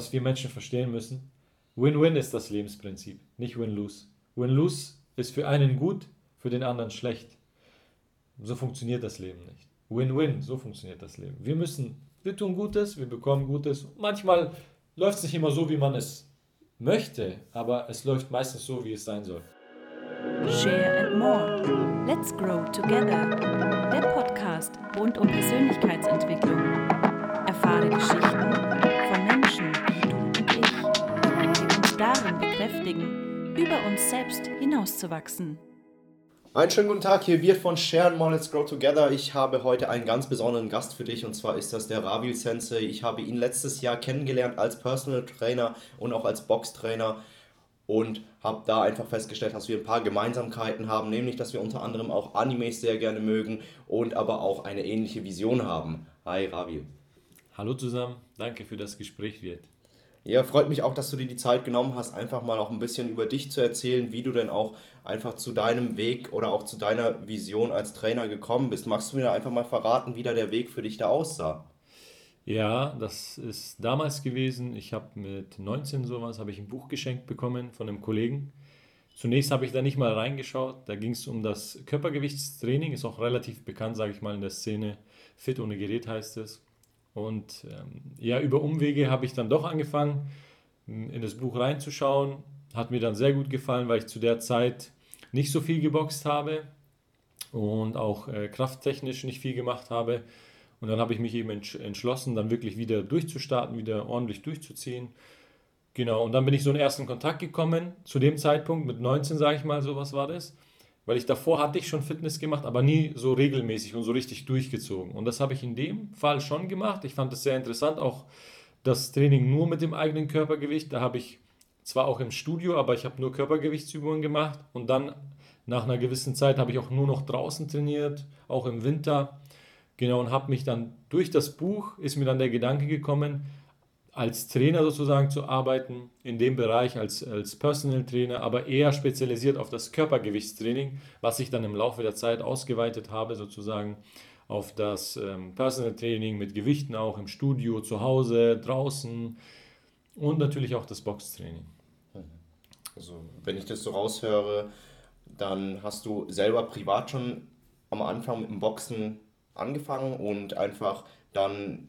Was wir Menschen verstehen müssen, Win-Win ist das Lebensprinzip, nicht Win-Lose. Win-Lose ist für einen gut, für den anderen schlecht. So funktioniert das Leben nicht. Win-Win, so funktioniert das Leben. Wir müssen, wir tun Gutes, wir bekommen Gutes. Manchmal läuft es nicht immer so, wie man es möchte, aber es läuft meistens so, wie es sein soll. Share and More. Let's Grow Together. Der Podcast rund um Persönlichkeitsentwicklung. Bekräftigen, über uns selbst hinauszuwachsen. Einen schönen guten Tag, hier wird von Share and More Let's Grow Together. Ich habe heute einen ganz besonderen Gast für dich und zwar ist das der Ravil Sensei. Ich habe ihn letztes Jahr kennengelernt als Personal Trainer und auch als Boxtrainer und habe da einfach festgestellt, dass wir ein paar Gemeinsamkeiten haben, nämlich dass wir unter anderem auch Animes sehr gerne mögen und aber auch eine ähnliche Vision haben. Hi Ravil. Hallo zusammen, danke für das Gespräch, Wirt. Ja, freut mich auch, dass du dir die Zeit genommen hast, einfach mal auch ein bisschen über dich zu erzählen, wie du denn auch einfach zu deinem Weg oder auch zu deiner Vision als Trainer gekommen bist. Magst du mir einfach mal verraten, wie da der Weg für dich da aussah? Ja, das ist damals gewesen. Ich habe mit 19 sowas, habe ich ein Buch geschenkt bekommen von einem Kollegen. Zunächst habe ich da nicht mal reingeschaut. Da ging es um das Körpergewichtstraining, ist auch relativ bekannt, sage ich mal, in der Szene. Fit ohne Gerät heißt es. Und ähm, ja, über Umwege habe ich dann doch angefangen, in das Buch reinzuschauen. Hat mir dann sehr gut gefallen, weil ich zu der Zeit nicht so viel geboxt habe und auch äh, krafttechnisch nicht viel gemacht habe. Und dann habe ich mich eben entschlossen, dann wirklich wieder durchzustarten, wieder ordentlich durchzuziehen. Genau, und dann bin ich so in ersten Kontakt gekommen, zu dem Zeitpunkt, mit 19 sage ich mal, sowas war das weil ich davor hatte ich schon Fitness gemacht, aber nie so regelmäßig und so richtig durchgezogen. Und das habe ich in dem Fall schon gemacht. Ich fand es sehr interessant, auch das Training nur mit dem eigenen Körpergewicht. Da habe ich zwar auch im Studio, aber ich habe nur Körpergewichtsübungen gemacht und dann nach einer gewissen Zeit habe ich auch nur noch draußen trainiert, auch im Winter. Genau, und habe mich dann durch das Buch ist mir dann der Gedanke gekommen, als Trainer sozusagen zu arbeiten, in dem Bereich als, als Personal Trainer, aber eher spezialisiert auf das Körpergewichtstraining, was ich dann im Laufe der Zeit ausgeweitet habe, sozusagen auf das ähm, Personal Training mit Gewichten auch im Studio, zu Hause, draußen und natürlich auch das Boxtraining. Also, wenn ich das so raushöre, dann hast du selber privat schon am Anfang mit dem Boxen angefangen und einfach dann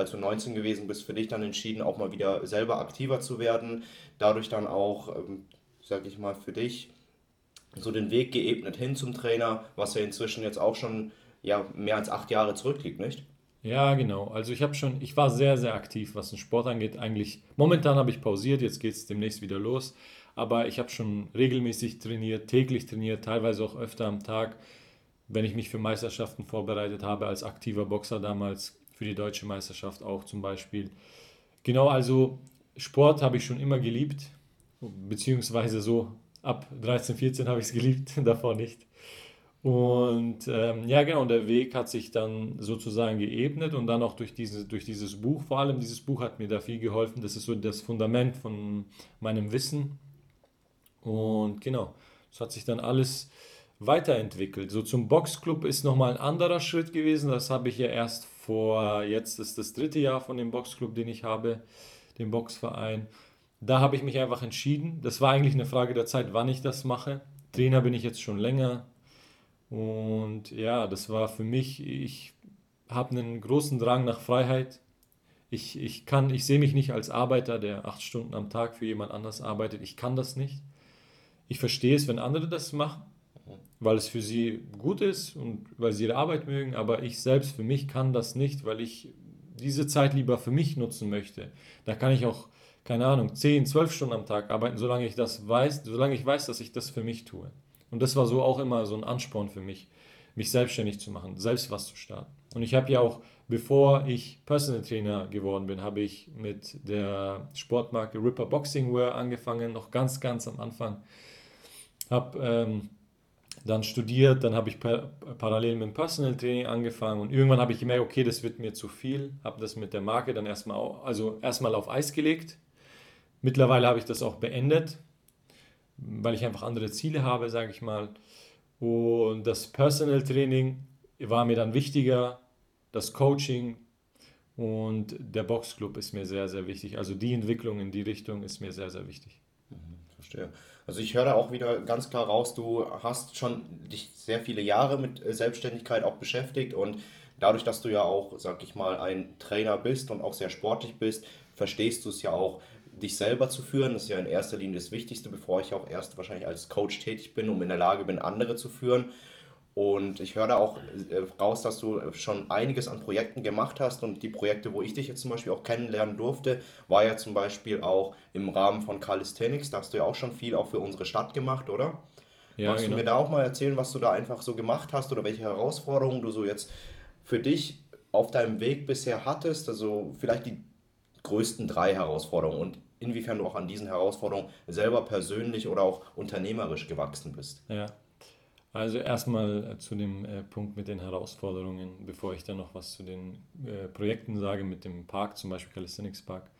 als du 19 gewesen bist, für dich dann entschieden, auch mal wieder selber aktiver zu werden. Dadurch dann auch, ähm, sag ich mal, für dich so den Weg geebnet hin zum Trainer, was ja inzwischen jetzt auch schon ja, mehr als acht Jahre zurückliegt, nicht? Ja, genau. Also ich habe schon, ich war sehr, sehr aktiv, was den Sport angeht. Eigentlich, momentan habe ich pausiert, jetzt geht es demnächst wieder los. Aber ich habe schon regelmäßig trainiert, täglich trainiert, teilweise auch öfter am Tag, wenn ich mich für Meisterschaften vorbereitet habe als aktiver Boxer damals für die deutsche Meisterschaft auch zum Beispiel. Genau, also Sport habe ich schon immer geliebt, beziehungsweise so ab 13, 14 habe ich es geliebt, davor nicht. Und ähm, ja, genau, der Weg hat sich dann sozusagen geebnet und dann auch durch, diese, durch dieses Buch, vor allem dieses Buch hat mir da viel geholfen. Das ist so das Fundament von meinem Wissen. Und genau, es hat sich dann alles weiterentwickelt. So zum Boxclub ist nochmal ein anderer Schritt gewesen. Das habe ich ja erst vor, jetzt ist das dritte Jahr von dem Boxclub, den ich habe, dem Boxverein. Da habe ich mich einfach entschieden. Das war eigentlich eine Frage der Zeit, wann ich das mache. Trainer bin ich jetzt schon länger. Und ja, das war für mich, ich habe einen großen Drang nach Freiheit. Ich, ich, kann, ich sehe mich nicht als Arbeiter, der acht Stunden am Tag für jemand anders arbeitet. Ich kann das nicht. Ich verstehe es, wenn andere das machen weil es für sie gut ist und weil sie ihre Arbeit mögen, aber ich selbst für mich kann das nicht, weil ich diese Zeit lieber für mich nutzen möchte. Da kann ich auch, keine Ahnung, 10, 12 Stunden am Tag arbeiten, solange ich das weiß, solange ich weiß, dass ich das für mich tue. Und das war so auch immer so ein Ansporn für mich, mich selbstständig zu machen, selbst was zu starten. Und ich habe ja auch, bevor ich Personal Trainer geworden bin, habe ich mit der Sportmarke Ripper Boxing Wear angefangen, noch ganz, ganz am Anfang. Habe ähm, dann studiert, dann habe ich par parallel mit dem Personal Training angefangen und irgendwann habe ich gemerkt, okay, das wird mir zu viel, habe das mit der Marke dann erstmal, also erstmal auf Eis gelegt. Mittlerweile habe ich das auch beendet, weil ich einfach andere Ziele habe, sage ich mal. Und das Personal Training war mir dann wichtiger, das Coaching Und der Boxclub ist mir sehr, sehr wichtig. Also die Entwicklung in die Richtung ist mir sehr, sehr wichtig. Mhm, verstehe. Also ich höre da auch wieder ganz klar raus, du hast schon dich sehr viele Jahre mit äh, Selbstständigkeit auch beschäftigt und dadurch, dass du ja auch, sag ich mal, ein Trainer bist und auch sehr sportlich bist, verstehst du es ja auch, dich selber zu führen. Das ist ja in erster Linie das Wichtigste, bevor ich auch erst wahrscheinlich als Coach tätig bin, um in der Lage bin, andere zu führen. Und ich höre da auch äh, raus, dass du schon einiges an Projekten gemacht hast. Und die Projekte, wo ich dich jetzt zum Beispiel auch kennenlernen durfte, war ja zum Beispiel auch im Rahmen von Calisthenics. Da hast du ja auch schon viel auch für unsere Stadt gemacht, oder? Ja, Magst genau. du mir da auch mal erzählen, was du da einfach so gemacht hast oder welche Herausforderungen du so jetzt für dich auf deinem Weg bisher hattest? Also vielleicht die größten drei Herausforderungen und inwiefern du auch an diesen Herausforderungen selber persönlich oder auch unternehmerisch gewachsen bist. Ja. Also erstmal zu dem äh, Punkt mit den Herausforderungen, bevor ich dann noch was zu den äh, Projekten sage mit dem Park, zum Beispiel Calisthenics Park.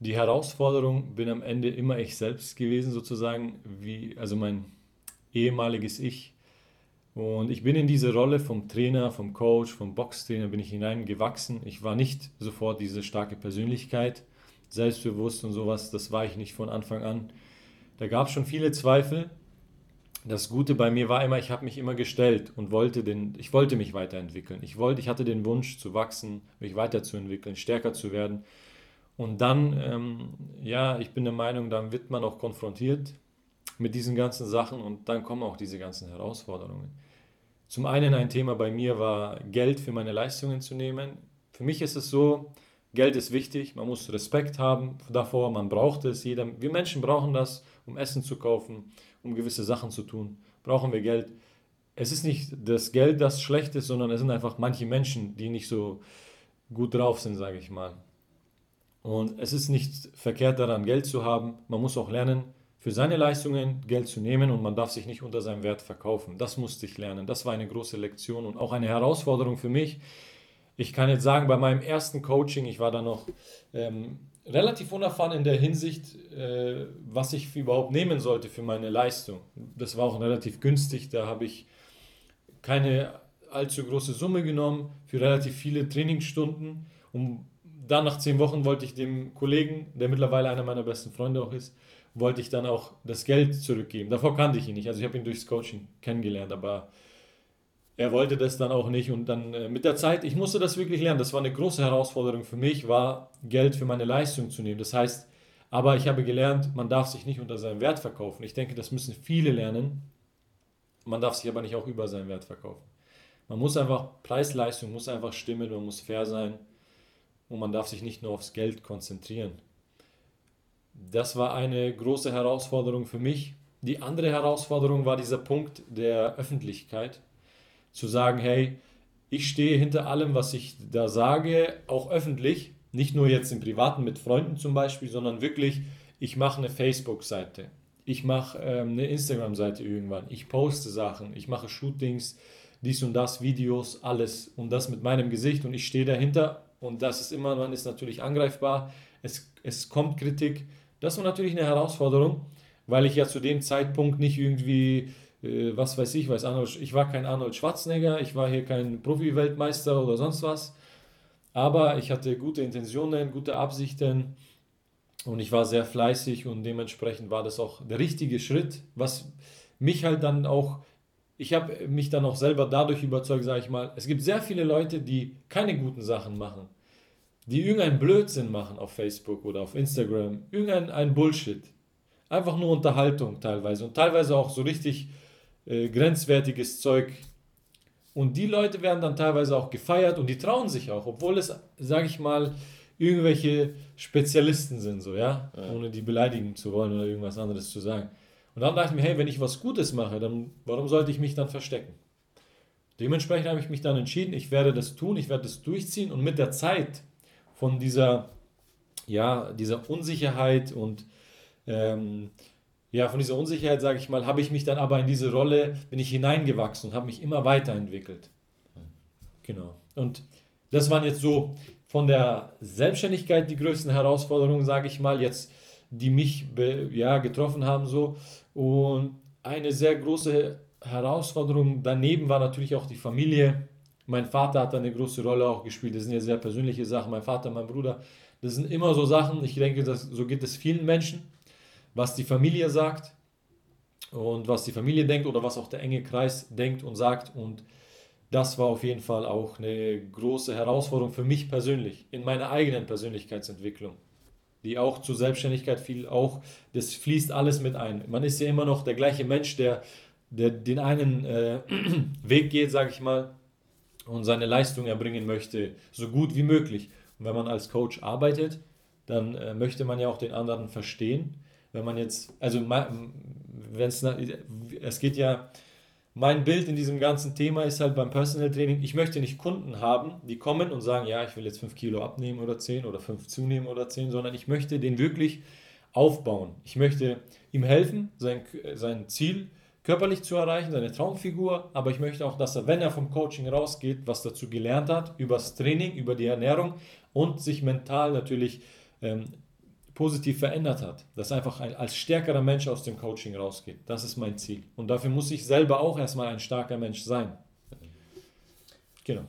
Die Herausforderung bin am Ende immer ich selbst gewesen, sozusagen, wie, also mein ehemaliges Ich. Und ich bin in diese Rolle vom Trainer, vom Coach, vom Boxtrainer bin ich hineingewachsen. Ich war nicht sofort diese starke Persönlichkeit, selbstbewusst und sowas, das war ich nicht von Anfang an. Da gab es schon viele Zweifel, das Gute bei mir war immer, ich habe mich immer gestellt und wollte den, ich wollte mich weiterentwickeln. Ich wollte, ich hatte den Wunsch zu wachsen, mich weiterzuentwickeln, stärker zu werden. Und dann, ähm, ja, ich bin der Meinung, dann wird man auch konfrontiert mit diesen ganzen Sachen und dann kommen auch diese ganzen Herausforderungen. Zum einen ein Thema bei mir war, Geld für meine Leistungen zu nehmen. Für mich ist es so, Geld ist wichtig, man muss Respekt haben davor, man braucht es. Jeder, wir Menschen brauchen das, um Essen zu kaufen, um gewisse Sachen zu tun, brauchen wir Geld. Es ist nicht das Geld, das schlecht ist, sondern es sind einfach manche Menschen, die nicht so gut drauf sind, sage ich mal. Und es ist nicht verkehrt daran, Geld zu haben. Man muss auch lernen, für seine Leistungen Geld zu nehmen und man darf sich nicht unter seinem Wert verkaufen. Das musste ich lernen. Das war eine große Lektion und auch eine Herausforderung für mich. Ich kann jetzt sagen, bei meinem ersten Coaching, ich war da noch ähm, relativ unerfahren in der Hinsicht, äh, was ich überhaupt nehmen sollte für meine Leistung. Das war auch relativ günstig, da habe ich keine allzu große Summe genommen für relativ viele Trainingsstunden. Und dann nach zehn Wochen wollte ich dem Kollegen, der mittlerweile einer meiner besten Freunde auch ist, wollte ich dann auch das Geld zurückgeben. Davor kannte ich ihn nicht, also ich habe ihn durchs Coaching kennengelernt, aber er wollte das dann auch nicht und dann äh, mit der Zeit, ich musste das wirklich lernen. Das war eine große Herausforderung für mich, war Geld für meine Leistung zu nehmen. Das heißt, aber ich habe gelernt, man darf sich nicht unter seinem Wert verkaufen. Ich denke, das müssen viele lernen. Man darf sich aber nicht auch über seinen Wert verkaufen. Man muss einfach, Preis-Leistung muss einfach stimmen, man muss fair sein und man darf sich nicht nur aufs Geld konzentrieren. Das war eine große Herausforderung für mich. Die andere Herausforderung war dieser Punkt der Öffentlichkeit zu sagen, hey, ich stehe hinter allem, was ich da sage, auch öffentlich, nicht nur jetzt im Privaten mit Freunden zum Beispiel, sondern wirklich, ich mache eine Facebook-Seite, ich mache ähm, eine Instagram-Seite irgendwann, ich poste Sachen, ich mache Shootings, dies und das, Videos, alles. Und das mit meinem Gesicht. Und ich stehe dahinter. Und das ist immer, man ist natürlich angreifbar, es, es kommt Kritik, das war natürlich eine Herausforderung, weil ich ja zu dem Zeitpunkt nicht irgendwie äh, was weiß ich, weiß Arnold, ich war kein Arnold Schwarzenegger, ich war hier kein Profi-Weltmeister oder sonst was, aber ich hatte gute Intentionen, gute Absichten und ich war sehr fleißig und dementsprechend war das auch der richtige Schritt, was mich halt dann auch, ich habe mich dann auch selber dadurch überzeugt, sage ich mal, es gibt sehr viele Leute, die keine guten Sachen machen, die irgendeinen Blödsinn machen auf Facebook oder auf Instagram, irgendein Bullshit. Einfach nur Unterhaltung teilweise und teilweise auch so richtig äh, grenzwertiges Zeug. Und die Leute werden dann teilweise auch gefeiert und die trauen sich auch, obwohl es, sage ich mal, irgendwelche Spezialisten sind, so, ja? ja? ohne die beleidigen zu wollen oder irgendwas anderes zu sagen. Und dann dachte ich mir, hey, wenn ich was Gutes mache, dann warum sollte ich mich dann verstecken? Dementsprechend habe ich mich dann entschieden, ich werde das tun, ich werde das durchziehen und mit der Zeit von dieser, ja, dieser Unsicherheit und ähm, ja, von dieser Unsicherheit, sage ich mal, habe ich mich dann aber in diese Rolle, bin ich hineingewachsen und habe mich immer weiterentwickelt. Genau. Und das waren jetzt so von der Selbstständigkeit die größten Herausforderungen, sage ich mal, jetzt, die mich ja, getroffen haben so. Und eine sehr große Herausforderung daneben war natürlich auch die Familie. Mein Vater hat da eine große Rolle auch gespielt. Das sind ja sehr persönliche Sachen. Mein Vater, mein Bruder. Das sind immer so Sachen. Ich denke, dass, so geht es vielen Menschen. Was die Familie sagt und was die Familie denkt oder was auch der enge Kreis denkt und sagt. Und das war auf jeden Fall auch eine große Herausforderung für mich persönlich in meiner eigenen Persönlichkeitsentwicklung, die auch zur Selbstständigkeit fiel. Auch das fließt alles mit ein. Man ist ja immer noch der gleiche Mensch, der, der den einen äh, Weg geht, sage ich mal, und seine Leistung erbringen möchte, so gut wie möglich. Und wenn man als Coach arbeitet, dann äh, möchte man ja auch den anderen verstehen. Wenn man jetzt, also wenn es, es geht ja mein Bild in diesem ganzen Thema ist halt beim Personal Training, ich möchte nicht Kunden haben, die kommen und sagen, ja, ich will jetzt 5 Kilo abnehmen oder 10 oder 5 zunehmen oder 10, sondern ich möchte den wirklich aufbauen. Ich möchte ihm helfen, sein, sein Ziel körperlich zu erreichen, seine Traumfigur, aber ich möchte auch, dass er, wenn er vom Coaching rausgeht, was dazu gelernt hat, über das Training, über die Ernährung und sich mental natürlich ähm, positiv verändert hat, dass einfach ein, als stärkerer Mensch aus dem Coaching rausgeht. Das ist mein Ziel. Und dafür muss ich selber auch erstmal ein starker Mensch sein. Genau.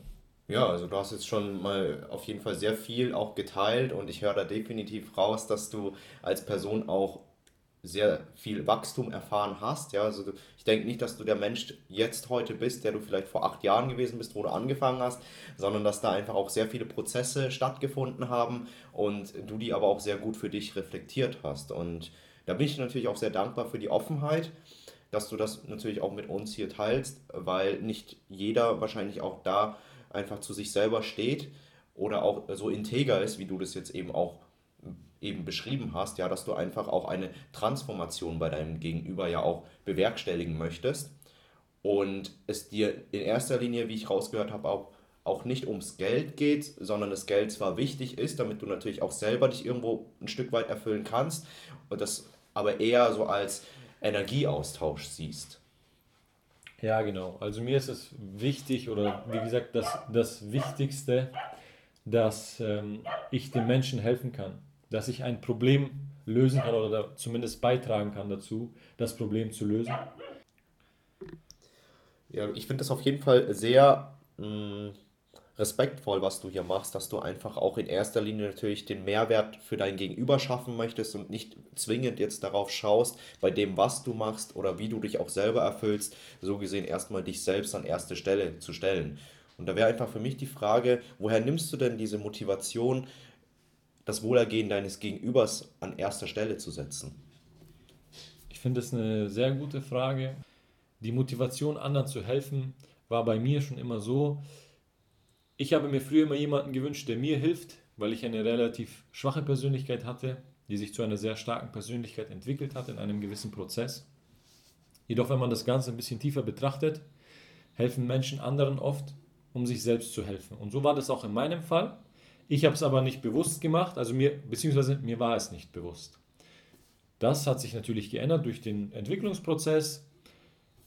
Ja, also du hast jetzt schon mal auf jeden Fall sehr viel auch geteilt und ich höre da definitiv raus, dass du als Person auch sehr viel Wachstum erfahren hast. Ja, also ich denke nicht, dass du der Mensch jetzt heute bist, der du vielleicht vor acht Jahren gewesen bist, wo du angefangen hast, sondern dass da einfach auch sehr viele Prozesse stattgefunden haben und du die aber auch sehr gut für dich reflektiert hast. Und da bin ich natürlich auch sehr dankbar für die Offenheit, dass du das natürlich auch mit uns hier teilst, weil nicht jeder wahrscheinlich auch da einfach zu sich selber steht oder auch so integer ist, wie du das jetzt eben auch eben beschrieben hast, ja, dass du einfach auch eine Transformation bei deinem Gegenüber ja auch bewerkstelligen möchtest und es dir in erster Linie, wie ich rausgehört habe, auch, auch nicht ums Geld geht, sondern das Geld zwar wichtig ist, damit du natürlich auch selber dich irgendwo ein Stück weit erfüllen kannst und das aber eher so als Energieaustausch siehst. Ja, genau. Also mir ist es wichtig oder wie gesagt das, das Wichtigste, dass ähm, ich den Menschen helfen kann dass ich ein Problem lösen kann oder zumindest beitragen kann dazu, das Problem zu lösen? Ja, ich finde das auf jeden Fall sehr mh, mm, respektvoll, was du hier machst, dass du einfach auch in erster Linie natürlich den Mehrwert für dein Gegenüber schaffen möchtest und nicht zwingend jetzt darauf schaust, bei dem, was du machst oder wie du dich auch selber erfüllst, so gesehen erstmal dich selbst an erste Stelle zu stellen. Und da wäre einfach für mich die Frage, woher nimmst du denn diese Motivation, das Wohlergehen deines Gegenübers an erster Stelle zu setzen? Ich finde es eine sehr gute Frage. Die Motivation, anderen zu helfen, war bei mir schon immer so. Ich habe mir früher immer jemanden gewünscht, der mir hilft, weil ich eine relativ schwache Persönlichkeit hatte, die sich zu einer sehr starken Persönlichkeit entwickelt hat in einem gewissen Prozess. Jedoch, wenn man das Ganze ein bisschen tiefer betrachtet, helfen Menschen anderen oft, um sich selbst zu helfen. Und so war das auch in meinem Fall. Ich habe es aber nicht bewusst gemacht, also mir, beziehungsweise mir war es nicht bewusst. Das hat sich natürlich geändert durch den Entwicklungsprozess,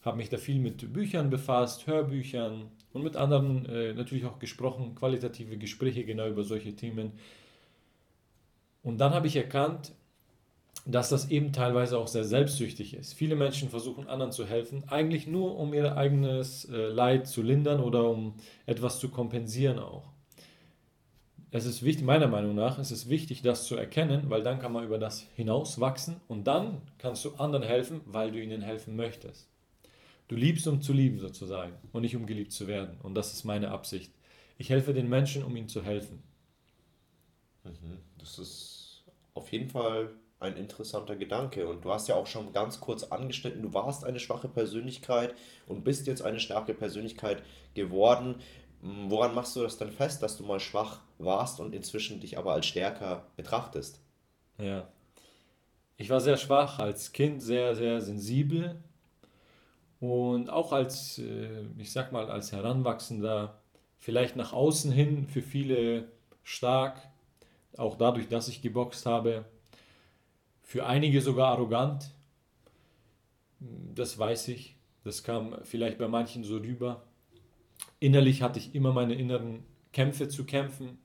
habe mich da viel mit Büchern befasst, Hörbüchern und mit anderen äh, natürlich auch gesprochen, qualitative Gespräche genau über solche Themen. Und dann habe ich erkannt, dass das eben teilweise auch sehr selbstsüchtig ist. Viele Menschen versuchen anderen zu helfen, eigentlich nur um ihr eigenes äh, Leid zu lindern oder um etwas zu kompensieren auch es ist wichtig, meiner Meinung nach, es ist wichtig, das zu erkennen, weil dann kann man über das hinaus wachsen und dann kannst du anderen helfen, weil du ihnen helfen möchtest. Du liebst, um zu lieben sozusagen und nicht um geliebt zu werden. Und das ist meine Absicht. Ich helfe den Menschen, um ihnen zu helfen. Mhm. Das ist auf jeden Fall ein interessanter Gedanke. Und du hast ja auch schon ganz kurz angeschnitten, du warst eine schwache Persönlichkeit und bist jetzt eine starke Persönlichkeit geworden. Woran machst du das dann fest, dass du mal schwach warst und inzwischen dich aber als stärker betrachtest? Ja. Ich war sehr schwach, als Kind sehr, sehr sensibel und auch als, äh, ich sag mal, als Heranwachsender, vielleicht nach außen hin für viele stark, auch dadurch, dass ich geboxt habe, für einige sogar arrogant. Das weiß ich. Das kam vielleicht bei manchen so rüber innerlich hatte ich immer meine inneren Kämpfe zu kämpfen.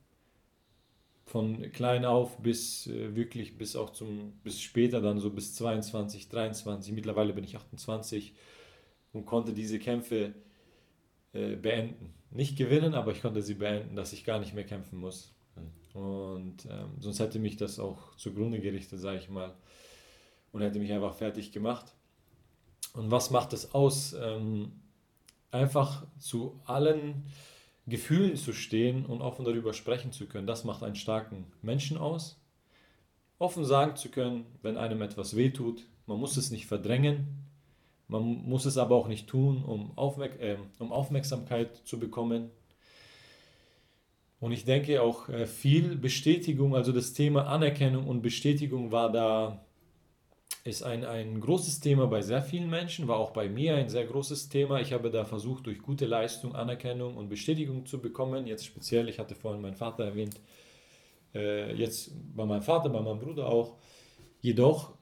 Von klein auf bis äh, wirklich bis auch zum, bis später dann so bis 22, 23. Mittlerweile bin ich 28 und konnte diese Kämpfe äh, beenden. Nicht gewinnen, aber ich konnte sie beenden, dass ich gar nicht mehr kämpfen muss. Und ähm, sonst hätte mich das auch zugrunde gerichtet, sage ich mal, und hätte mich einfach fertig gemacht. Und was macht es aus? Ähm, einfach zu allen Gefühlen zu stehen und offen darüber sprechen zu können, das macht einen starken Menschen aus. Offen sagen zu können, wenn einem etwas wehtut, man muss es nicht verdrängen, man muss es aber auch nicht tun, um, Aufmerk äh, um Aufmerksamkeit zu bekommen. Und ich denke auch äh, viel Bestätigung, also das Thema Anerkennung und Bestätigung war da, ist ein, ein großes Thema bei sehr vielen Menschen, war auch bei mir ein sehr großes Thema. Ich habe da versucht, durch gute Leistung Anerkennung und Bestätigung zu bekommen. Jetzt speziell, ich hatte vorhin meinen Vater erwähnt, äh, jetzt bei meinem Vater, bei meinem Bruder auch. Jedoch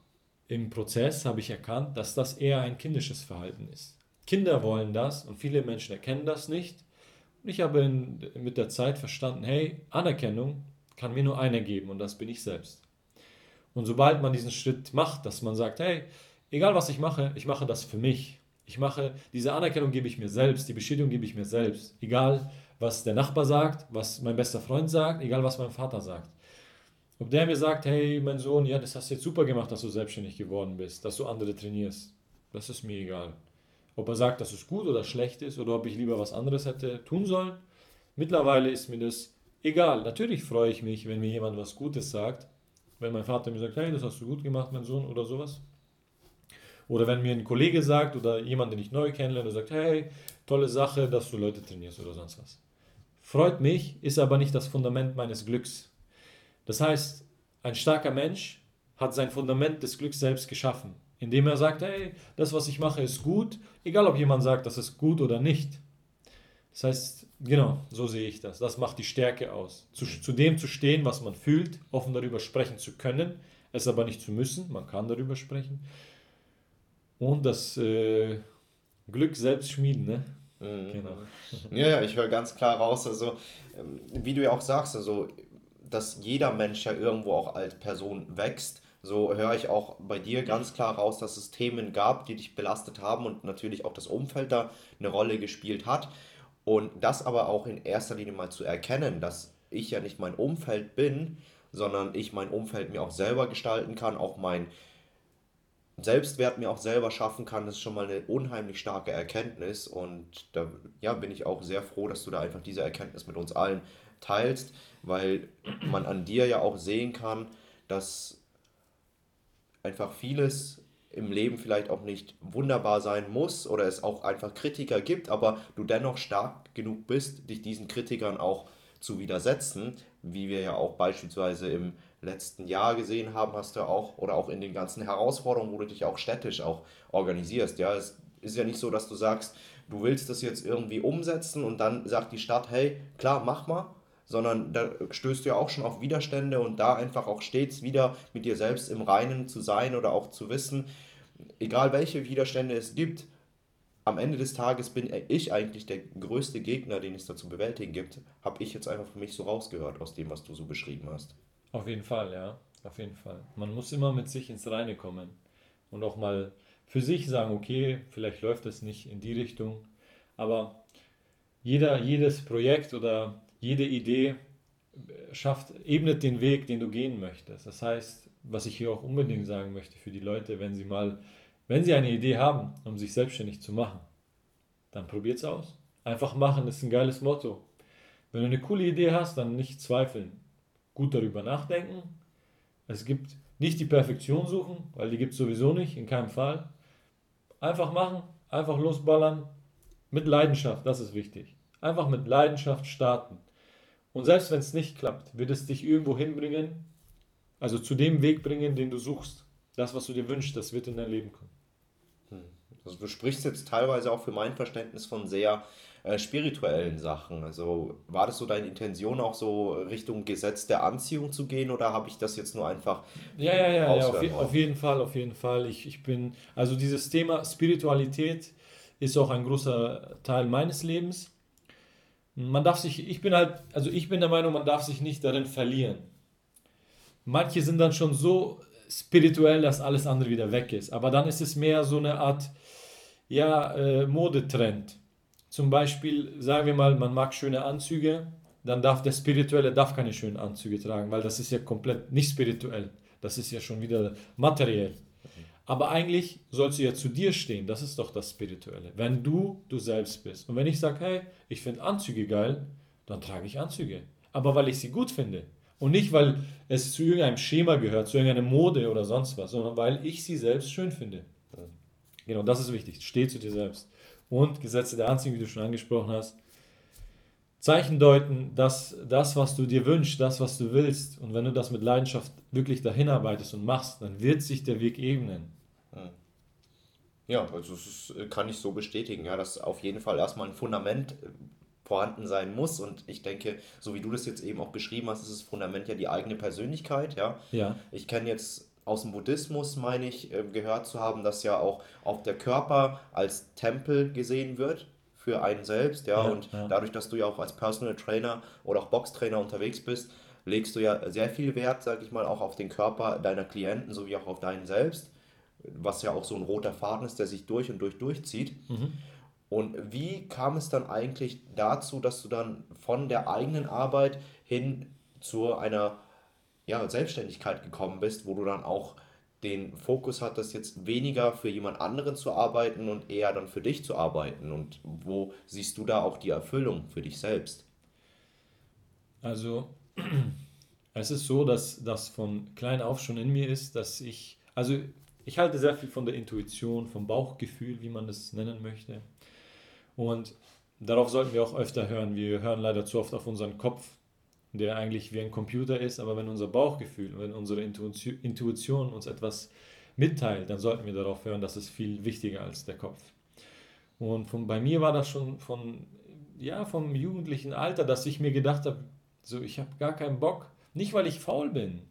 im Prozess habe ich erkannt, dass das eher ein kindisches Verhalten ist. Kinder wollen das und viele Menschen erkennen das nicht. Und ich habe in, mit der Zeit verstanden, hey, Anerkennung kann mir nur einer geben und das bin ich selbst. Und sobald man diesen Schritt macht, dass man sagt, hey, egal was ich mache, ich mache das für mich. Ich mache, diese Anerkennung gebe ich mir selbst, die Bestätigung gebe ich mir selbst. Egal, was der Nachbar sagt, was mein bester Freund sagt, egal, was mein Vater sagt. Ob der mir sagt, hey, mein Sohn, ja, das hast du jetzt super gemacht, dass du selbstständig geworden bist, dass du andere trainierst, das ist mir egal. Ob er sagt, dass es gut oder schlecht ist oder ob ich lieber was anderes hätte tun sollen, mittlerweile ist mir das egal. Natürlich freue ich mich, wenn mir jemand was Gutes sagt, wenn mein Vater mir sagt, hey, das hast du gut gemacht, mein Sohn oder sowas. Oder wenn mir ein Kollege sagt oder jemand, den ich neu kennenlerne, sagt, hey, tolle Sache, dass du Leute trainierst oder sonst was. Freut mich, ist aber nicht das Fundament meines Glücks. Das heißt, ein starker Mensch hat sein Fundament des Glücks selbst geschaffen, indem er sagt, hey, das, was ich mache, ist gut, egal ob jemand sagt, das ist gut oder nicht. Das heißt, genau, so sehe ich das. Das macht die Stärke aus. Zu, zu dem zu stehen, was man fühlt, offen darüber sprechen zu können, es aber nicht zu müssen, man kann darüber sprechen. Und das äh, Glück selbst schmieden, ne? Mhm. Genau. Ja, ja, ich höre ganz klar raus, also ähm, wie du ja auch sagst, also dass jeder Mensch ja irgendwo auch als Person wächst. So höre ich auch bei dir ganz klar raus, dass es Themen gab, die dich belastet haben und natürlich auch das Umfeld da eine Rolle gespielt hat. Und das aber auch in erster Linie mal zu erkennen, dass ich ja nicht mein Umfeld bin, sondern ich mein Umfeld mir auch selber gestalten kann, auch mein Selbstwert mir auch selber schaffen kann, das ist schon mal eine unheimlich starke Erkenntnis. Und da ja, bin ich auch sehr froh, dass du da einfach diese Erkenntnis mit uns allen teilst, weil man an dir ja auch sehen kann, dass einfach vieles im Leben vielleicht auch nicht wunderbar sein muss oder es auch einfach Kritiker gibt, aber du dennoch stark genug bist, dich diesen Kritikern auch zu widersetzen, wie wir ja auch beispielsweise im letzten Jahr gesehen haben, hast du auch, oder auch in den ganzen Herausforderungen, wo du dich auch städtisch auch organisierst. Ja, es ist ja nicht so, dass du sagst, du willst das jetzt irgendwie umsetzen und dann sagt die Stadt, hey, klar, mach mal, sondern da stößt du ja auch schon auf Widerstände und da einfach auch stets wieder mit dir selbst im Reinen zu sein oder auch zu wissen, egal welche Widerstände es gibt, am Ende des Tages bin ich eigentlich der größte Gegner, den es da zu bewältigen gibt, habe ich jetzt einfach für mich so rausgehört aus dem, was du so beschrieben hast. Auf jeden Fall, ja, auf jeden Fall. Man muss immer mit sich ins Reine kommen und auch mal für sich sagen, okay, vielleicht läuft es nicht in die Richtung, aber jeder, jedes Projekt oder jede Idee schafft, ebnet den Weg, den du gehen möchtest. Das heißt, was ich hier auch unbedingt sagen möchte für die Leute, wenn sie mal, wenn sie eine Idee haben, um sich selbstständig zu machen, dann probiert es aus. Einfach machen ist ein geiles Motto. Wenn du eine coole Idee hast, dann nicht zweifeln. Gut darüber nachdenken. Es gibt nicht die Perfektion suchen, weil die gibt es sowieso nicht, in keinem Fall. Einfach machen, einfach losballern. Mit Leidenschaft, das ist wichtig. Einfach mit Leidenschaft starten. Und selbst wenn es nicht klappt, wird es dich irgendwo hinbringen, also zu dem Weg bringen, den du suchst. Das, was du dir wünschst, das wird in dein Leben kommen. Hm. Also du sprichst jetzt teilweise auch für mein Verständnis von sehr äh, spirituellen Sachen. Also war das so deine Intention, auch so Richtung Gesetz der Anziehung zu gehen oder habe ich das jetzt nur einfach. Ja, ja, ja, ja auf, je, auf, jeden Fall, auf jeden Fall. Ich, ich bin, also dieses Thema Spiritualität ist auch ein großer Teil meines Lebens man darf sich, ich bin halt, also ich bin der Meinung, man darf sich nicht darin verlieren. Manche sind dann schon so spirituell, dass alles andere wieder weg ist. Aber dann ist es mehr so eine Art, ja, äh, Modetrend. zum Beispiel, sagen wir mal, man mag schöne Anzüge, dann darf der Spirituelle darf keine schönen Anzüge tragen, weil das ist ja komplett nicht spirituell. Das ist ja schon wieder materiell. Aber eigentlich sollst du ja zu dir stehen. Das ist doch das Spirituelle. Wenn du du selbst bist. Und wenn ich sage, hey, ich finde Anzüge geil, dann trage ich Anzüge. Aber weil ich sie gut finde. Und nicht, weil es zu irgendeinem Schema gehört, zu irgendeiner Mode oder sonst was, sondern weil ich sie selbst schön finde. Genau, das ist wichtig. Steh zu dir selbst. Und Gesetze der Anziehung, wie du schon angesprochen hast, Zeichen deuten, dass das, was du dir wünschst, das, was du willst, und wenn du das mit Leidenschaft wirklich dahin arbeitest und machst, dann wird sich der Weg ebnen. Ja, also das kann ich so bestätigen, ja, dass auf jeden Fall erstmal ein Fundament äh, vorhanden sein muss. Und ich denke, so wie du das jetzt eben auch beschrieben hast, ist das Fundament ja die eigene Persönlichkeit, ja. Ja. Ich kenne jetzt aus dem Buddhismus, meine ich, äh, gehört zu haben, dass ja auch, auch der Körper als Tempel gesehen wird für einen selbst, ja. Ja, Und ja. dadurch, dass du ja auch als Personal Trainer oder auch Boxtrainer unterwegs bist, legst du ja sehr viel Wert, sag ich mal, auch auf den Körper deiner Klienten sowie auch auf deinen selbst, was ja auch so ein roter Faden ist, der sich durch und durch durchzieht. Und wie kam es dann eigentlich dazu, dass du dann von der eigenen Arbeit hin zu einer ja, Selbstständigkeit gekommen bist, wo du dann auch den Fokus hattest, jetzt weniger für jemand anderen zu arbeiten und eher dann für dich zu arbeiten? Und wo siehst du da auch die Erfüllung für dich selbst? Also, es ist so, dass das von klein auf schon in mir ist, dass ich, also ich halte sehr viel von der Intuition, vom Bauchgefühl, wie man das nennen möchte. Und darauf sollten wir auch öfter hören. Wir hören leider zu oft auf unseren Kopf, der eigentlich wie ein Computer ist, aber wenn unser Bauchgefühl, wenn unsere Intuition Intuition uns etwas mitteilt, dann sollten wir darauf hören, das ist viel wichtiger als der Kopf. Und von, bei mir war das schon von, ja, vom jugendlichen Alter, dass ich mir gedacht habe, so, ich habe gar keinen Bock, nicht weil ich faul bin,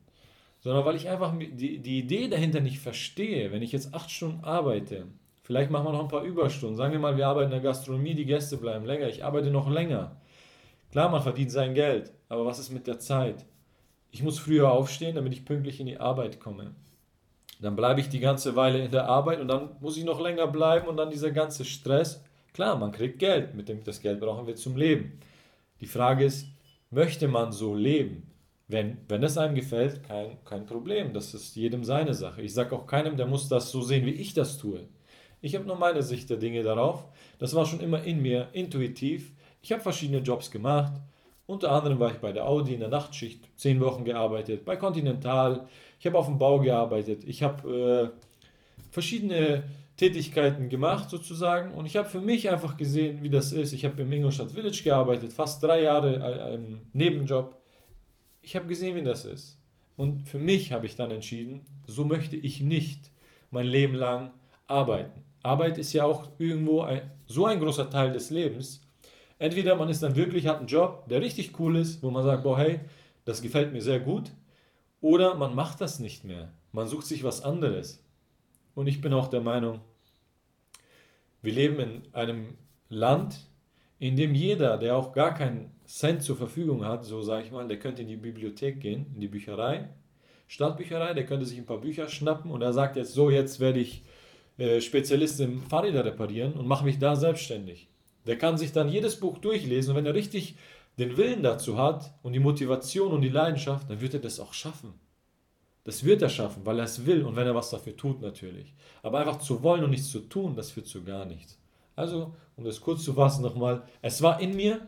sondern weil ich einfach die, die Idee dahinter nicht verstehe. Wenn ich jetzt acht Stunden arbeite, vielleicht machen wir noch ein paar Überstunden, sagen wir mal, wir arbeiten in der Gastronomie, die Gäste bleiben länger, ich arbeite noch länger. Klar, man verdient sein Geld, aber was ist mit der Zeit? Ich muss früher aufstehen, damit ich pünktlich in die Arbeit komme. Dann bleibe ich die ganze Weile in der Arbeit und dann muss ich noch länger bleiben und dann dieser ganze Stress. Klar, man kriegt Geld, mit dem das Geld brauchen wir zum Leben. Die Frage ist, möchte man so leben? Wenn, wenn es einem gefällt, kein, kein Problem. Das ist jedem seine Sache. Ich sage auch keinem, der muss das so sehen, wie ich das tue. Ich habe nur meine Sicht der Dinge darauf. Das war schon immer in mir, intuitiv. Ich habe verschiedene Jobs gemacht. Unter anderem war ich bei der Audi in der Nachtschicht, zehn Wochen gearbeitet, bei Continental. Ich habe auf dem Bau gearbeitet. Ich habe äh, verschiedene Tätigkeiten gemacht sozusagen und ich habe für mich einfach gesehen, wie das ist. Ich habe im Ingolstadt Village gearbeitet, fast drei Jahre äh, im Nebenjob. Ich habe gesehen, wie das ist. Und für mich habe ich dann entschieden, so möchte ich nicht mein Leben lang arbeiten. Arbeit ist ja auch irgendwo ein, so ein großer Teil des Lebens. Entweder man ist dann wirklich, hat einen Job, der richtig cool ist, wo man sagt, boah, hey, das gefällt mir sehr gut, oder man macht das nicht mehr. Man sucht sich was anderes. Und ich bin auch der Meinung, wir leben in einem Land, in dem jeder, der auch gar keinen Cent zur Verfügung hat, so sage ich mal, der könnte in die Bibliothek gehen, in die Bücherei, Stadtbücherei, der könnte sich ein paar Bücher schnappen und er sagt jetzt so, jetzt werde ich äh, Spezialist im Fahrräder reparieren und mache mich da selbstständig. Der kann sich dann jedes Buch durchlesen und wenn er richtig den Willen dazu hat und die Motivation und die Leidenschaft, dann wird er das auch schaffen. Das wird er schaffen, weil er es will und wenn er was dafür tut natürlich. Aber einfach zu wollen und nichts zu tun, das führt zu gar nichts. Also, um das kurz zu fassen nochmal, es war in mir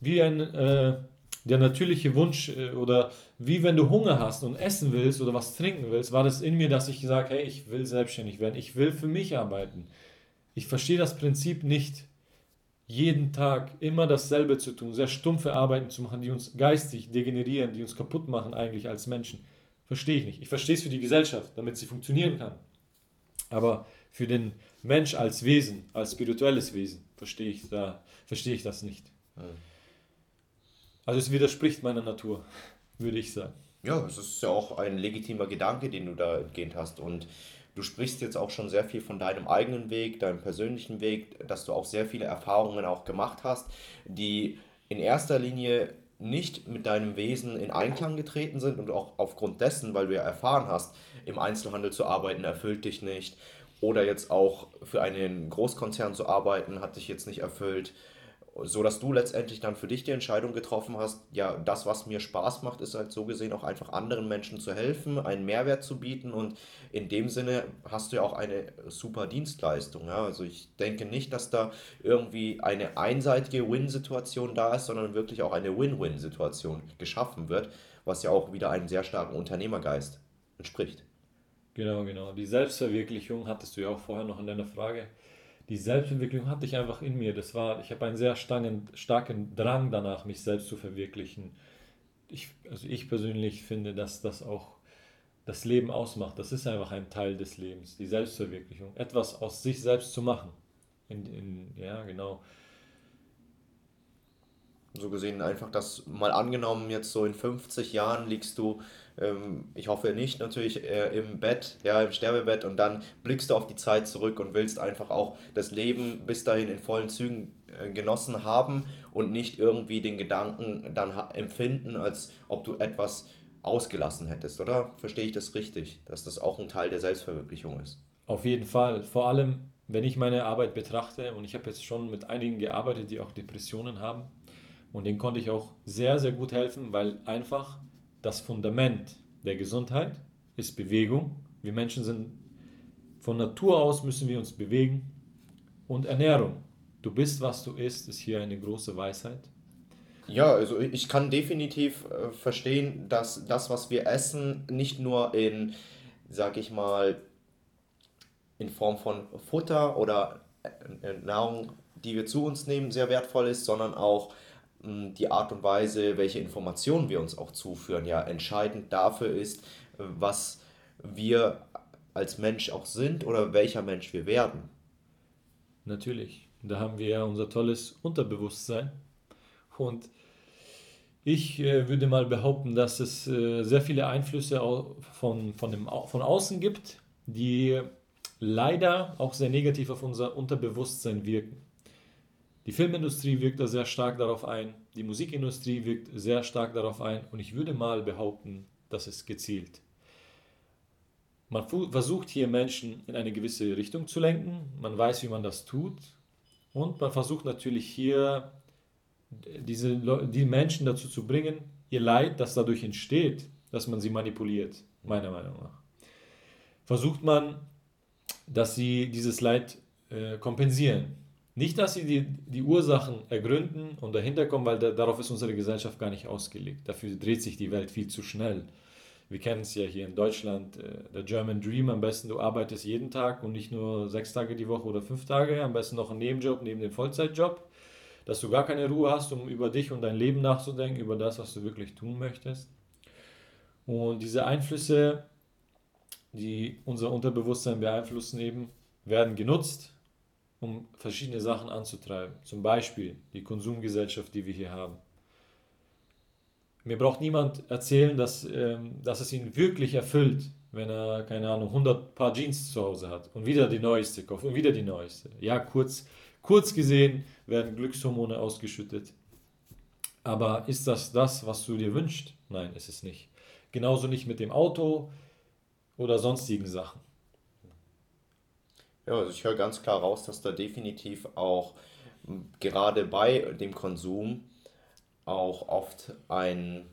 wie ein, äh, der natürliche Wunsch äh, oder wie wenn du Hunger hast und essen willst oder was trinken willst, war das in mir, dass ich gesagt hey, ich will selbstständig werden, ich will für mich arbeiten. Ich verstehe das Prinzip nicht, jeden Tag immer dasselbe zu tun, sehr stumpfe Arbeiten zu machen, die uns geistig degenerieren, die uns kaputt machen eigentlich als Menschen. Verstehe ich nicht. Ich verstehe es für die Gesellschaft, damit sie funktionieren kann. Aber für den Mensch als Wesen, als spirituelles Wesen, verstehe ich, da, verstehe ich das nicht. Also es widerspricht meiner Natur, würde ich sagen. Ja, es ist ja auch ein legitimer Gedanke, den du da entgehend hast. Und du sprichst jetzt auch schon sehr viel von deinem eigenen Weg, deinem persönlichen Weg, dass du auch sehr viele Erfahrungen auch gemacht hast, die in erster Linie nicht mit deinem Wesen in Einklang getreten sind und auch aufgrund dessen, weil du ja erfahren hast, im Einzelhandel zu arbeiten erfüllt dich nicht oder jetzt auch für einen Großkonzern zu arbeiten, hat dich jetzt nicht erfüllt so dass du letztendlich dann für dich die Entscheidung getroffen hast, ja, das, was mir Spaß macht, ist halt so gesehen auch einfach anderen Menschen zu helfen, einen Mehrwert zu bieten und in dem Sinne hast du ja auch eine super Dienstleistung. Ja? Also ich denke nicht, dass da irgendwie eine einseitige Win-Situation da ist, sondern wirklich auch eine Win-Win-Situation geschaffen wird, was ja auch wieder einem sehr starken Unternehmergeist entspricht. Genau, genau. Die Selbstverwirklichung hattest du ja auch vorher noch in deiner Frage die Selbstentwicklung hatte ich einfach in mir. Das war, ich habe einen sehr starken, starken Drang danach, mich selbst zu verwirklichen. Ich, also ich persönlich finde, dass das auch das Leben ausmacht. Das ist einfach ein Teil des Lebens, die Selbstverwirklichung. Etwas aus sich selbst zu machen. In, in, ja, genau so gesehen einfach das mal angenommen, jetzt so in 50 Jahren liegst du, ähm, ich hoffe nicht natürlich, äh, im Bett, ja, im Sterbebett und dann blickst du auf die Zeit zurück und willst einfach auch das Leben bis dahin in vollen Zügen äh, genossen haben und nicht irgendwie den Gedanken dann empfinden, als ob du etwas ausgelassen hättest, oder? Verstehe ich das richtig, dass das auch ein Teil der Selbstverwirklichung ist? Auf jeden Fall. Vor allem, wenn ich meine Arbeit betrachte und ich habe jetzt schon mit einigen gearbeitet, die auch Depressionen haben und denen konnte ich auch sehr, sehr gut helfen, weil einfach das Fundament der Gesundheit ist Bewegung. Wir Menschen sind von Natur aus müssen wir uns bewegen und Ernährung. Du bist, was du isst, ist hier eine große Weisheit. Ja, also ich kann definitiv äh, verstehen, dass das, was wir essen, nicht nur in, sag ich mal, in Form von Futter oder äh, Nahrung, die wir zu uns nehmen, sehr wertvoll ist, sondern auch die Art und Weise, welche Informationen wir uns auch zuführen, ja entscheidend dafür ist, was wir als Mensch auch sind oder welcher Mensch wir werden. Natürlich. Da haben wir ja unser tolles Unterbewusstsein. Und ich äh, würde mal behaupten, dass es äh, sehr viele Einflüsse von, von, dem, von außen gibt, die leider auch sehr negativ auf unser Unterbewusstsein wirken. Die Filmindustrie wirkt da sehr stark darauf ein, die Musikindustrie wirkt sehr stark darauf ein und ich würde mal behaupten, das ist gezielt. Man versucht hier Menschen in eine gewisse Richtung zu lenken, man weiß, wie man das tut und man versucht natürlich hier diese die Menschen dazu zu bringen, ihr Leid, das dadurch entsteht, dass man sie manipuliert, meiner Meinung nach. Versucht man, dass sie dieses Leid äh, kompensieren nicht, dass sie die, die Ursachen ergründen und dahinter kommen, weil da, darauf ist unsere Gesellschaft gar nicht ausgelegt. Dafür dreht sich die Welt viel zu schnell. Wir kennen es ja hier in Deutschland, äh, der German Dream, am besten du arbeitest jeden Tag und nicht nur sechs Tage die Woche oder fünf Tage, am besten noch einen Nebenjob neben dem Vollzeitjob, dass du gar keine Ruhe hast, um über dich und dein Leben nachzudenken, über das, was du wirklich tun möchtest. Und diese Einflüsse, die unser Unterbewusstsein beeinflussen eben, werden genutzt um verschiedene Sachen anzutreiben. Zum Beispiel die Konsumgesellschaft, die wir hier haben. Mir braucht niemand erzählen, dass, ähm, dass es ihn wirklich erfüllt, wenn er, keine Ahnung, 100 Paar Jeans zu Hause hat und wieder die neueste kauft und wieder die neueste. Ja, kurz, kurz gesehen werden Glückshormone ausgeschüttet. Aber ist das das, was du dir wünschst? Nein, ist es nicht. Genauso nicht mit dem Auto oder sonstigen Sachen. Ja, also ich höre ganz klar raus, dass da definitiv auch gerade bei dem Konsum auch oft ein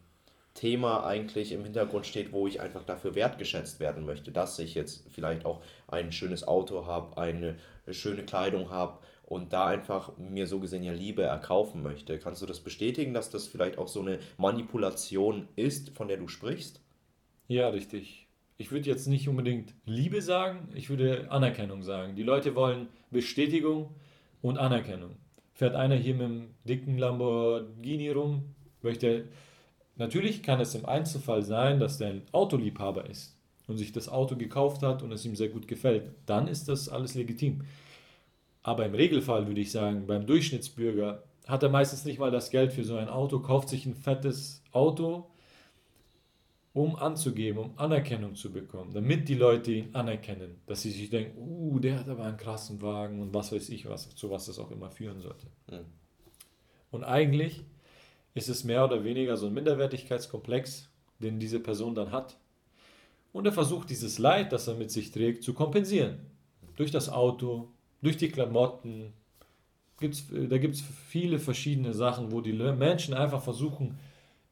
Thema eigentlich im Hintergrund steht, wo ich einfach dafür wertgeschätzt werden möchte, dass ich jetzt vielleicht auch ein schönes Auto habe, eine schöne Kleidung habe und da einfach mir so gesehen ja Liebe erkaufen möchte. Kannst du das bestätigen, dass das vielleicht auch so eine Manipulation ist, von der du sprichst? Ja, richtig ich würde jetzt nicht unbedingt Liebe sagen, ich würde Anerkennung sagen. Die Leute wollen Bestätigung und Anerkennung. Fährt einer hier mit einem dicken Lamborghini rum, möchte. Natürlich kann es im Einzelfall sein, dass der ein Autoliebhaber ist und sich das Auto gekauft hat und es ihm sehr gut gefällt. Dann ist das alles legitim. Aber im Regelfall würde ich sagen, beim Durchschnittsbürger hat er meistens nicht mal das Geld für so ein Auto, kauft sich ein fettes Auto um anzugeben, um Anerkennung zu bekommen, damit die Leute ihn anerkennen, dass sie sich denken, uh, der hat aber einen krassen Wagen und was weiß ich, was, zu was das auch immer führen sollte. Mhm. Und eigentlich ist es mehr oder weniger so ein Minderwertigkeitskomplex, den diese Person dann hat. Und er versucht dieses Leid, das er mit sich trägt, zu kompensieren. durch das Auto, durch die Klamotten. Gibt's, da gibt es viele verschiedene Sachen, wo die Menschen einfach versuchen,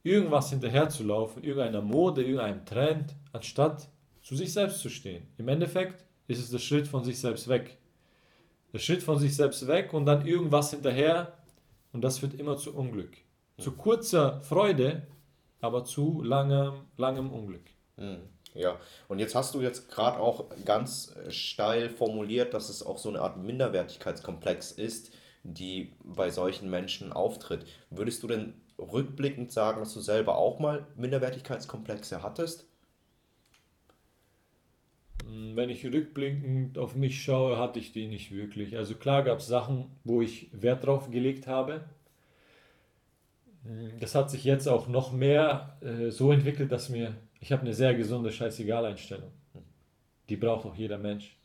irgendwas hinterherzulaufen, irgendeiner Mode, irgendeinem Trend, anstatt zu sich selbst zu stehen. Im Endeffekt ist es der Schritt von sich selbst weg. Der Schritt von sich selbst weg und dann irgendwas hinterher und das führt immer zu Unglück. Zu kurzer Freude, aber zu langem, langem Unglück. Hm, ja, und jetzt hast du jetzt gerade auch ganz steil formuliert, dass es auch so eine Art Minderwertigkeitskomplex ist, die bei solchen Menschen auftritt. Würdest du denn rückblickend sagen, dass du selber auch mal Minderwertigkeitskomplexe hattest? Hm, wenn ich rückblickend auf mich schaue, hatte ich die nicht wirklich. Also klar gab es Sachen, wo ich Wert drauf gelegt habe. Hm, das hat sich jetzt auch noch mehr äh, so entwickelt, dass mir, ich habe eine sehr gesunde Scheißegal-Einstellung. Die braucht auch jeder Mensch.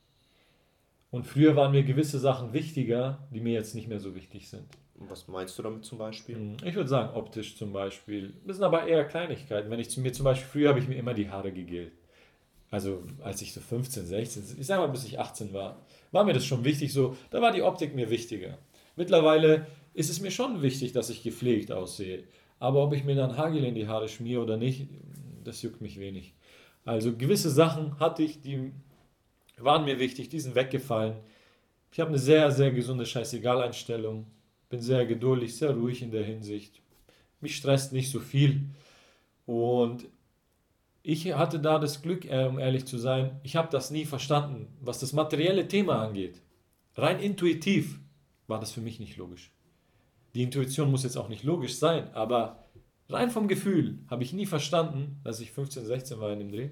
Und früher waren mir gewisse Sachen wichtiger, die mir jetzt nicht mehr so wichtig sind. Was meinst du damit zum Beispiel? Hm, ich würde sagen, optisch zum Beispiel. Das sind aber eher Kleinigkeiten. Wenn ich zu mir zum Beispiel, früher habe ich mir immer die Haare gegelt. Also als ich so 15, 16, ich sage mal bis ich 18 war, war mir das schon wichtig so, da war die Optik mir wichtiger. Mittlerweile ist es mir schon wichtig, dass ich gepflegt aussehe. Aber ob ich mir dann Hagel in die Haare schmiere oder nicht, das juckt mich wenig. Also gewisse Sachen hatte ich, die waren mir wichtig, die sind weggefallen. Ich habe eine sehr, sehr gesunde Scheißegal-Einstellung. Bin sehr geduldig, sehr ruhig in der Hinsicht. Mich stresst nicht so viel. Und ich hatte da das Glück, äh, um ehrlich zu sein, ich habe das nie verstanden, was das materielle Thema angeht. Rein intuitiv war das für mich nicht logisch. Die Intuition muss jetzt auch nicht logisch sein, aber rein vom Gefühl habe ich nie verstanden, dass ich 15, 16 war in dem Dreh,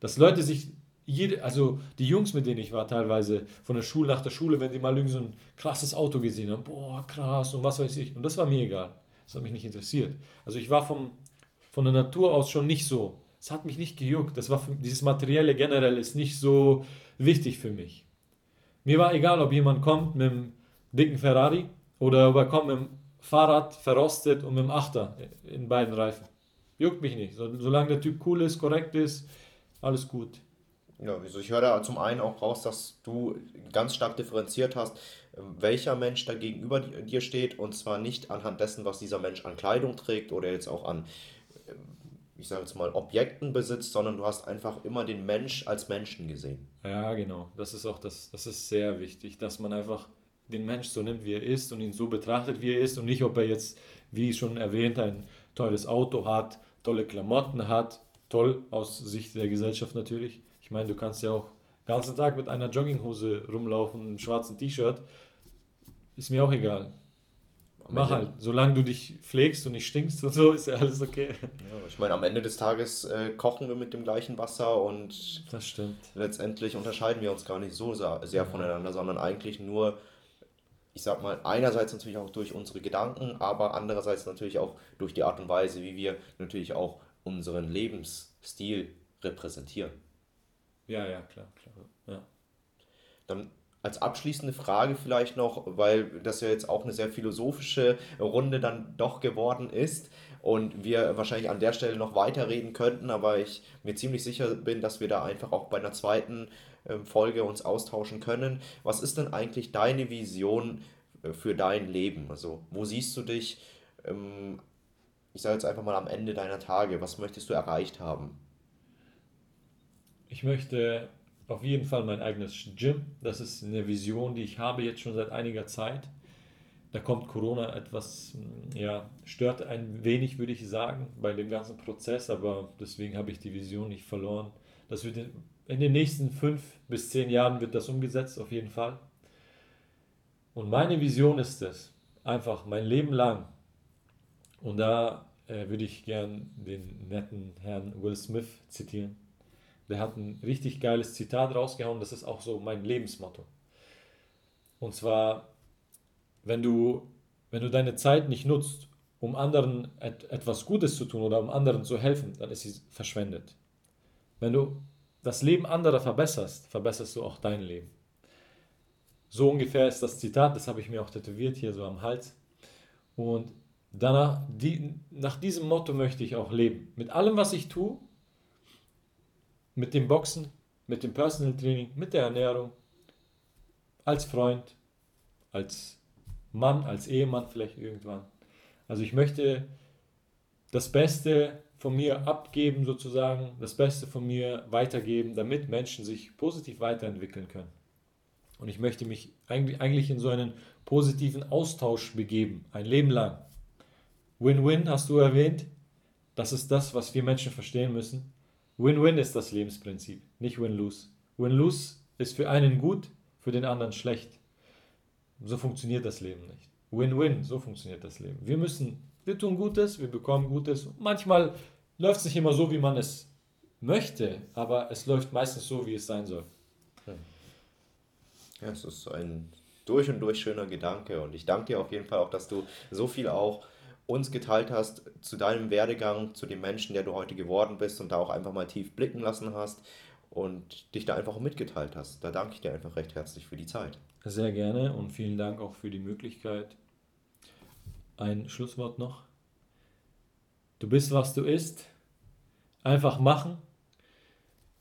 dass Leute sich jede, also die Jungs, mit denen ich war, teilweise von der Schule nach der Schule, wenn die mal irgendwie so ein krasses Auto gesehen haben, boah, krass und was weiß ich. Und das war mir egal. Das hat mich nicht interessiert. Also ich war vom, von der Natur aus schon nicht so. Es hat mich nicht gejuckt. Das war für, dieses Materielle generell ist nicht so wichtig für mich. Mir war egal, ob jemand kommt mit einem dicken Ferrari oder ob er kommt mit dem Fahrrad verrostet und mit dem Achter in beiden Reifen. Juckt mich nicht. Solange der Typ cool ist, korrekt ist, alles gut. Ja, also ich höre da zum einen auch raus, dass du ganz stark differenziert hast, welcher Mensch da gegenüber dir steht und zwar nicht anhand dessen, was dieser Mensch an Kleidung trägt oder jetzt auch an, ich sage jetzt mal, Objekten besitzt, sondern du hast einfach immer den Mensch als Menschen gesehen. Ja, genau. Das ist auch das, das ist sehr wichtig, dass man einfach den Mensch so nimmt, wie er ist und ihn so betrachtet, wie er ist und nicht, ob er jetzt, wie schon erwähnt, ein tolles Auto hat, tolle Klamotten hat, toll aus Sicht der Gesellschaft natürlich ich meine, du kannst ja auch den ganzen Tag mit einer Jogginghose rumlaufen, einem schwarzen T-Shirt. Ist mir auch egal. Mach halt. Solange du dich pflegst und nicht stinkst und so, ist ja alles okay. Ja, ich meine, am Ende des Tages äh, kochen wir mit dem gleichen Wasser und das stimmt. letztendlich unterscheiden wir uns gar nicht so sehr, sehr voneinander, sondern eigentlich nur, ich sag mal, einerseits natürlich auch durch unsere Gedanken, aber andererseits natürlich auch durch die Art und Weise, wie wir natürlich auch unseren Lebensstil repräsentieren. Ja, ja, klar, klar. Ja. Dann als abschließende Frage vielleicht noch, weil das ja jetzt auch eine sehr philosophische Runde dann doch geworden ist und wir wahrscheinlich an der Stelle noch weiterreden könnten, aber ich mir ziemlich sicher bin, dass wir da einfach auch bei einer zweiten ähm, Folge uns austauschen können. Was ist denn eigentlich deine Vision äh, für dein Leben? Also wo siehst du dich, ähm, ich sage jetzt einfach mal am Ende deiner Tage, was möchtest du erreicht haben? Ich möchte auf jeden Fall mein eigenes Gym. Das ist eine Vision, die ich habe jetzt schon seit einiger Zeit. Da kommt Corona etwas, ja, stört ein wenig, würde ich sagen, bei dem ganzen Prozess, aber deswegen habe ich die Vision nicht verloren. Das wird in den nächsten fünf bis zehn Jahren wird das umgesetzt, auf jeden Fall. Und meine Vision ist es, einfach mein Leben lang. Und da äh, würde ich gern den netten Herrn Will Smith zitieren. Der hat ein richtig geiles Zitat rausgehauen, das ist auch so mein Lebensmotto. Und zwar, wenn du, wenn du deine Zeit nicht nutzt, um anderen et etwas Gutes zu tun oder um anderen zu helfen, dann ist sie verschwendet. Wenn du das Leben anderer verbesserst, verbesserst du auch dein Leben. So ungefähr ist das Zitat, das habe ich mir auch tätowiert hier so am Hals. Und danach, die, nach diesem Motto möchte ich auch leben. Mit allem, was ich tue, mit dem Boxen, mit dem Personal Training, mit der Ernährung, als Freund, als Mann, als Ehemann vielleicht irgendwann. Also ich möchte das Beste von mir abgeben sozusagen, das Beste von mir weitergeben, damit Menschen sich positiv weiterentwickeln können. Und ich möchte mich eigentlich in so einen positiven Austausch begeben, ein Leben lang. Win-Win hast du erwähnt. Das ist das, was wir Menschen verstehen müssen. Win-Win ist das Lebensprinzip, nicht Win-Lose. Win-Lose ist für einen gut, für den anderen schlecht. So funktioniert das Leben nicht. Win-Win, so funktioniert das Leben. Wir müssen, wir tun Gutes, wir bekommen Gutes. Manchmal läuft es nicht immer so, wie man es möchte, aber es läuft meistens so, wie es sein soll. Ja, es ist ein durch und durch schöner Gedanke und ich danke dir auf jeden Fall auch, dass du so viel auch uns geteilt hast zu deinem Werdegang, zu dem Menschen, der du heute geworden bist und da auch einfach mal tief blicken lassen hast und dich da einfach mitgeteilt hast. Da danke ich dir einfach recht herzlich für die Zeit. Sehr gerne und vielen Dank auch für die Möglichkeit. Ein Schlusswort noch. Du bist, was du isst. Einfach machen.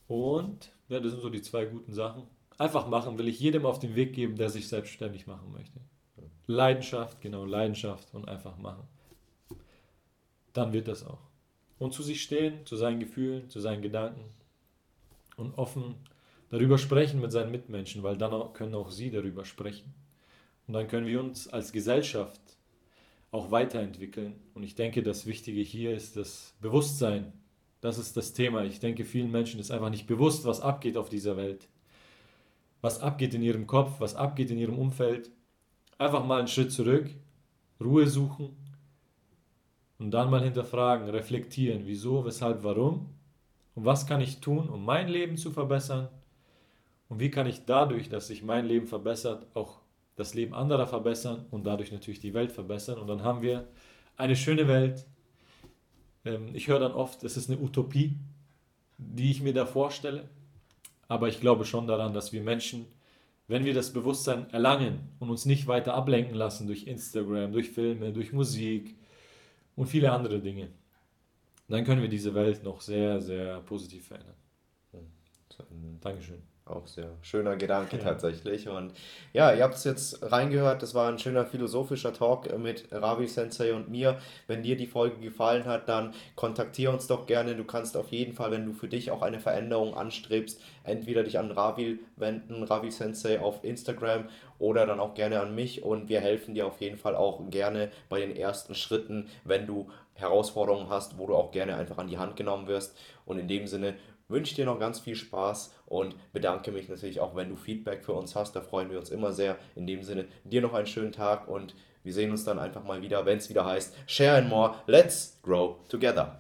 Und, ja, das sind so die zwei guten Sachen. Einfach machen will ich jedem auf den Weg geben, der sich selbstständig machen möchte. Leidenschaft, genau, Leidenschaft und einfach machen dann wird das auch. Und zu sich stehen, zu seinen Gefühlen, zu seinen Gedanken und offen darüber sprechen mit seinen Mitmenschen, weil dann können auch sie darüber sprechen. Und dann können wir uns als Gesellschaft auch weiterentwickeln. Und ich denke, das Wichtige hier ist das Bewusstsein. Das ist das Thema. Ich denke, vielen Menschen ist einfach nicht bewusst, was abgeht auf dieser Welt. Was abgeht in ihrem Kopf, was abgeht in ihrem Umfeld. Einfach mal einen Schritt zurück, Ruhe suchen und dann mal hinterfragen, reflektieren, wieso, weshalb, warum? Und was kann ich tun, um mein Leben zu verbessern? Und wie kann ich dadurch, dass sich mein Leben verbessert, auch das Leben anderer verbessern und dadurch natürlich die Welt verbessern? Und dann haben wir eine schöne Welt. Ähm, ich höre dann oft, es ist eine Utopie, die ich mir da vorstelle, aber ich glaube schon daran, dass wir Menschen, wenn wir das Bewusstsein erlangen und uns nicht weiter ablenken lassen durch Instagram, durch Filme, durch Musik, und viele andere Dinge. Dann können wir diese Welt noch sehr, sehr positiv verändern. Dankeschön. Auch sehr schöner Gedanke ja. tatsächlich. Und ja, ihr habt es jetzt reingehört. Das war ein schöner philosophischer Talk mit Ravi Sensei und mir. Wenn dir die Folge gefallen hat, dann kontaktiere uns doch gerne. Du kannst auf jeden Fall, wenn du für dich auch eine Veränderung anstrebst, entweder dich an Ravi wenden, Ravi Sensei auf Instagram oder dann auch gerne an mich. Und wir helfen dir auf jeden Fall auch gerne bei den ersten Schritten, wenn du Herausforderungen hast, wo du auch gerne einfach an die Hand genommen wirst. Und in dem Sinne wünsche dir noch ganz viel Spaß und bedanke mich natürlich auch, wenn du Feedback für uns hast. Da freuen wir uns immer sehr. In dem Sinne, dir noch einen schönen Tag und wir sehen uns dann einfach mal wieder, wenn es wieder heißt Share and More, let's grow together.